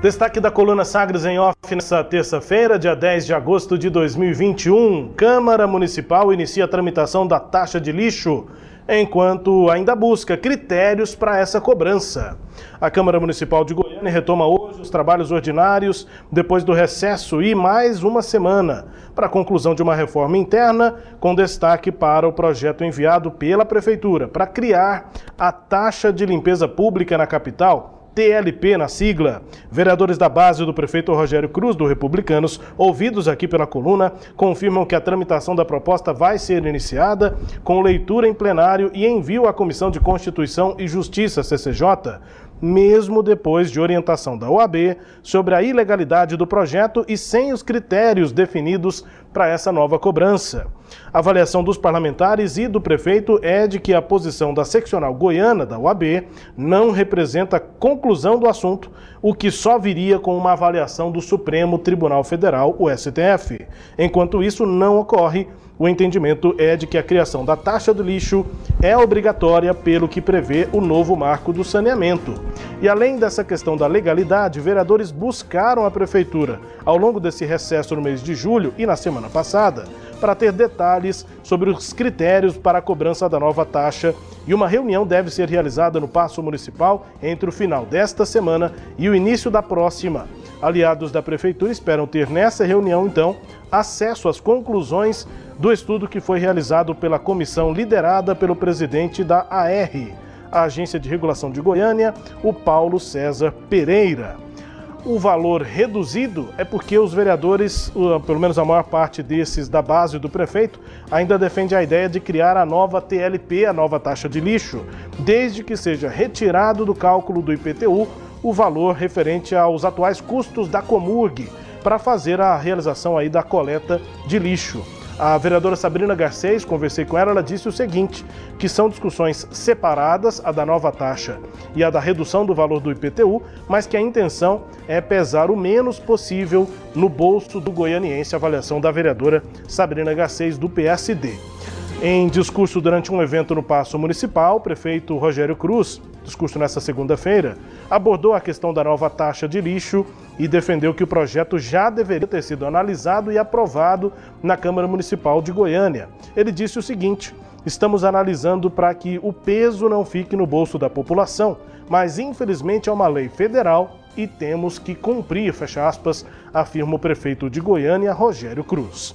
Destaque da coluna Sagres em Off nesta terça-feira, dia 10 de agosto de 2021. Câmara Municipal inicia a tramitação da taxa de lixo, enquanto ainda busca critérios para essa cobrança. A Câmara Municipal de Goiânia retoma hoje os trabalhos ordinários depois do recesso e mais uma semana para a conclusão de uma reforma interna, com destaque para o projeto enviado pela Prefeitura para criar a taxa de limpeza pública na capital TLP na sigla. Vereadores da base do prefeito Rogério Cruz, do Republicanos, ouvidos aqui pela coluna, confirmam que a tramitação da proposta vai ser iniciada com leitura em plenário e envio à Comissão de Constituição e Justiça, CCJ, mesmo depois de orientação da OAB sobre a ilegalidade do projeto e sem os critérios definidos para essa nova cobrança. A avaliação dos parlamentares e do prefeito é de que a posição da seccional goiana da OAB não representa conclusão do assunto, o que só viria com uma avaliação do Supremo Tribunal Federal, o STF. Enquanto isso não ocorre, o entendimento é de que a criação da taxa do lixo é obrigatória pelo que prevê o novo marco do saneamento. E além dessa questão da legalidade, vereadores buscaram a prefeitura ao longo desse recesso no mês de julho e na semana passada para ter detalhes sobre os critérios para a cobrança da nova taxa e uma reunião deve ser realizada no Paço Municipal entre o final desta semana e o início da próxima. Aliados da Prefeitura esperam ter nessa reunião, então, acesso às conclusões do estudo que foi realizado pela comissão liderada pelo presidente da AR, a Agência de Regulação de Goiânia, o Paulo César Pereira. O valor reduzido é porque os vereadores, pelo menos a maior parte desses da base do prefeito, ainda defende a ideia de criar a nova TLP, a nova taxa de lixo, desde que seja retirado do cálculo do IPTU o valor referente aos atuais custos da Comurg para fazer a realização aí da coleta de lixo. A vereadora Sabrina Garcês, conversei com ela, ela disse o seguinte, que são discussões separadas, a da nova taxa e a da redução do valor do IPTU, mas que a intenção é pesar o menos possível no bolso do goianiense, avaliação da vereadora Sabrina Garcês, do PSD. Em discurso durante um evento no Paço Municipal, o prefeito Rogério Cruz, discurso nesta segunda-feira, abordou a questão da nova taxa de lixo e defendeu que o projeto já deveria ter sido analisado e aprovado na Câmara Municipal de Goiânia. Ele disse o seguinte: estamos analisando para que o peso não fique no bolso da população, mas infelizmente é uma lei federal e temos que cumprir, fecha aspas, afirma o prefeito de Goiânia, Rogério Cruz.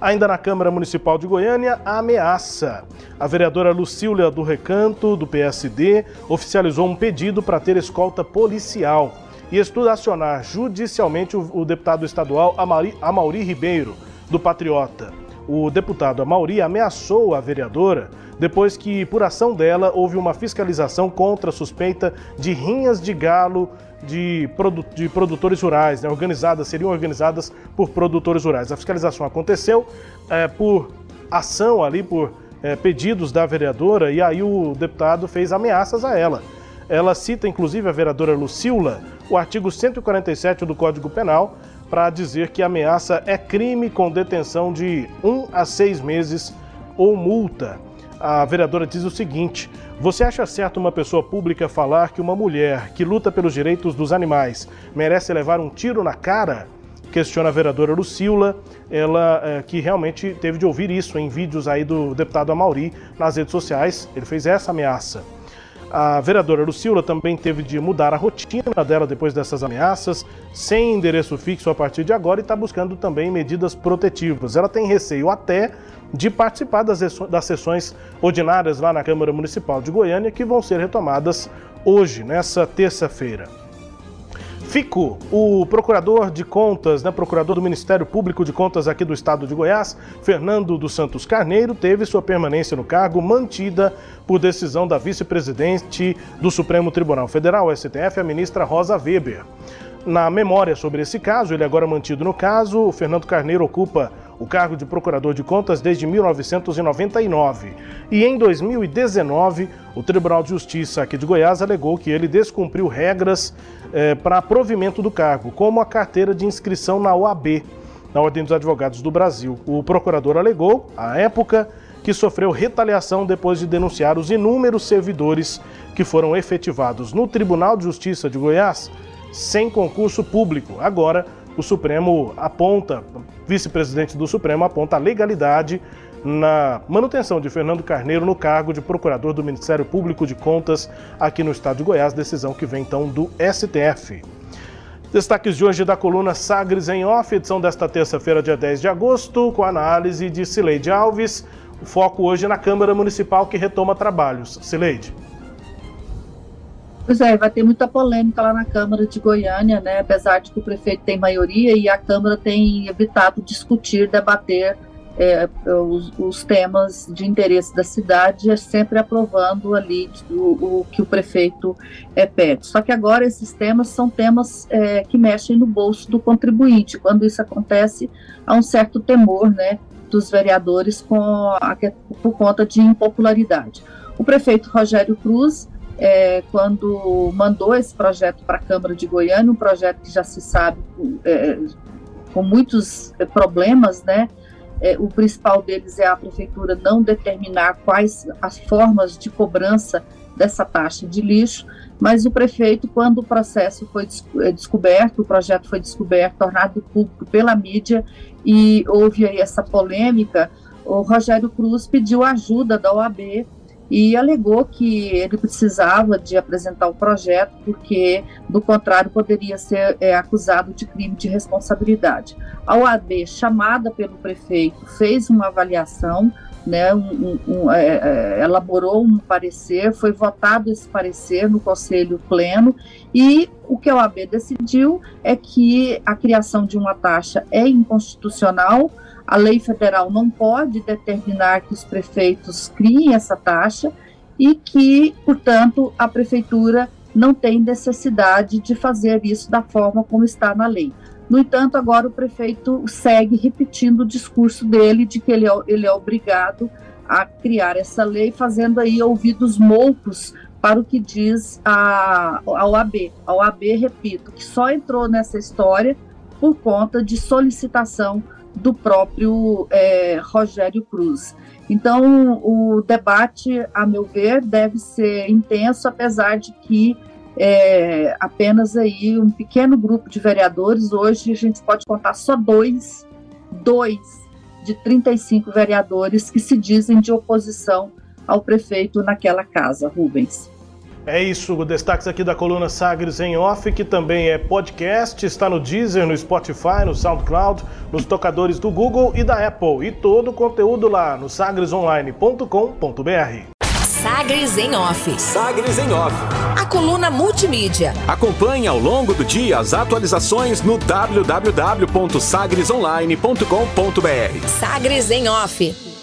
Ainda na Câmara Municipal de Goiânia, a ameaça. A vereadora Lucília do Recanto, do PSD, oficializou um pedido para ter escolta policial e estuda acionar judicialmente o, o deputado estadual Amaury, Amauri Ribeiro, do Patriota. O deputado Amauri ameaçou a vereadora depois que, por ação dela, houve uma fiscalização contra a suspeita de rinhas de galo de, produ de produtores rurais, né, organizadas, seriam organizadas por produtores rurais. A fiscalização aconteceu é, por ação ali, por é, pedidos da vereadora, e aí o deputado fez ameaças a ela. Ela cita, inclusive, a vereadora Lucila, o artigo 147 do Código Penal, para dizer que ameaça é crime com detenção de um a seis meses ou multa. A vereadora diz o seguinte: você acha certo uma pessoa pública falar que uma mulher que luta pelos direitos dos animais merece levar um tiro na cara? Questiona a vereadora Lucila, ela é, que realmente teve de ouvir isso em vídeos aí do deputado Amauri nas redes sociais. Ele fez essa ameaça. A vereadora Lucila também teve de mudar a rotina dela depois dessas ameaças, sem endereço fixo a partir de agora, e está buscando também medidas protetivas. Ela tem receio até de participar das, das sessões ordinárias lá na Câmara Municipal de Goiânia, que vão ser retomadas hoje, nessa terça-feira. Fico, o procurador de contas, né, procurador do Ministério Público de Contas aqui do estado de Goiás, Fernando dos Santos Carneiro, teve sua permanência no cargo mantida por decisão da vice-presidente do Supremo Tribunal Federal, STF, a ministra Rosa Weber. Na memória sobre esse caso, ele agora mantido no caso, o Fernando Carneiro ocupa o cargo de procurador de contas desde 1999. E em 2019, o Tribunal de Justiça aqui de Goiás alegou que ele descumpriu regras eh, para provimento do cargo, como a carteira de inscrição na OAB. na Ordem dos Advogados do Brasil. O procurador alegou, à época, que sofreu retaliação depois de denunciar os inúmeros servidores que foram efetivados no Tribunal de Justiça de Goiás sem concurso público. Agora, o Supremo aponta, vice-presidente do Supremo aponta a legalidade na manutenção de Fernando Carneiro no cargo de procurador do Ministério Público de Contas aqui no estado de Goiás, decisão que vem então do STF. Destaques de hoje da coluna Sagres em Off, edição desta terça-feira, dia 10 de agosto, com análise de Cileide Alves. O foco hoje na Câmara Municipal que retoma trabalhos. Cileide. Pois é, vai ter muita polêmica lá na Câmara de Goiânia, né? Apesar de que o prefeito tem maioria e a Câmara tem evitado discutir, debater é, os, os, temas de interesse da cidade, é sempre aprovando ali o, o que o prefeito é, pede. Só que agora esses temas são temas é, que mexem no bolso do contribuinte. Quando isso acontece, há um certo temor, né? dos vereadores com a, por conta de impopularidade. O prefeito Rogério Cruz, é, quando mandou esse projeto para a Câmara de Goiânia, um projeto que já se sabe é, com muitos é, problemas, né? É, o principal deles é a prefeitura não determinar quais as formas de cobrança dessa taxa de lixo, mas o prefeito, quando o processo foi é, descoberto, o projeto foi descoberto, tornado público pela mídia, e houve aí essa polêmica, o Rogério Cruz pediu ajuda da OAB e alegou que ele precisava de apresentar o projeto porque, do contrário, poderia ser é, acusado de crime de responsabilidade. A OAB, chamada pelo prefeito, fez uma avaliação, né, um, um, é, é, elaborou um parecer, foi votado esse parecer no Conselho Pleno e o que a OAB decidiu é que a criação de uma taxa é inconstitucional, a lei federal não pode determinar que os prefeitos criem essa taxa e que, portanto, a prefeitura não tem necessidade de fazer isso da forma como está na lei. No entanto, agora o prefeito segue repetindo o discurso dele de que ele é, ele é obrigado a criar essa lei, fazendo aí ouvidos moucos para o que diz a, a OAB. A OAB, repito, que só entrou nessa história por conta de solicitação do próprio é, Rogério Cruz. Então, o debate, a meu ver, deve ser intenso, apesar de que é, apenas aí um pequeno grupo de vereadores. Hoje a gente pode contar só dois, dois de 35 vereadores que se dizem de oposição ao prefeito naquela casa, Rubens. É isso, destaques aqui da coluna Sagres em Off, que também é podcast, está no Deezer, no Spotify, no SoundCloud, nos tocadores do Google e da Apple. E todo o conteúdo lá no sagresonline.com.br. Sagres em Off. Sagres em Off. A coluna multimídia. Acompanhe ao longo do dia as atualizações no www.sagresonline.com.br. Sagres em Off.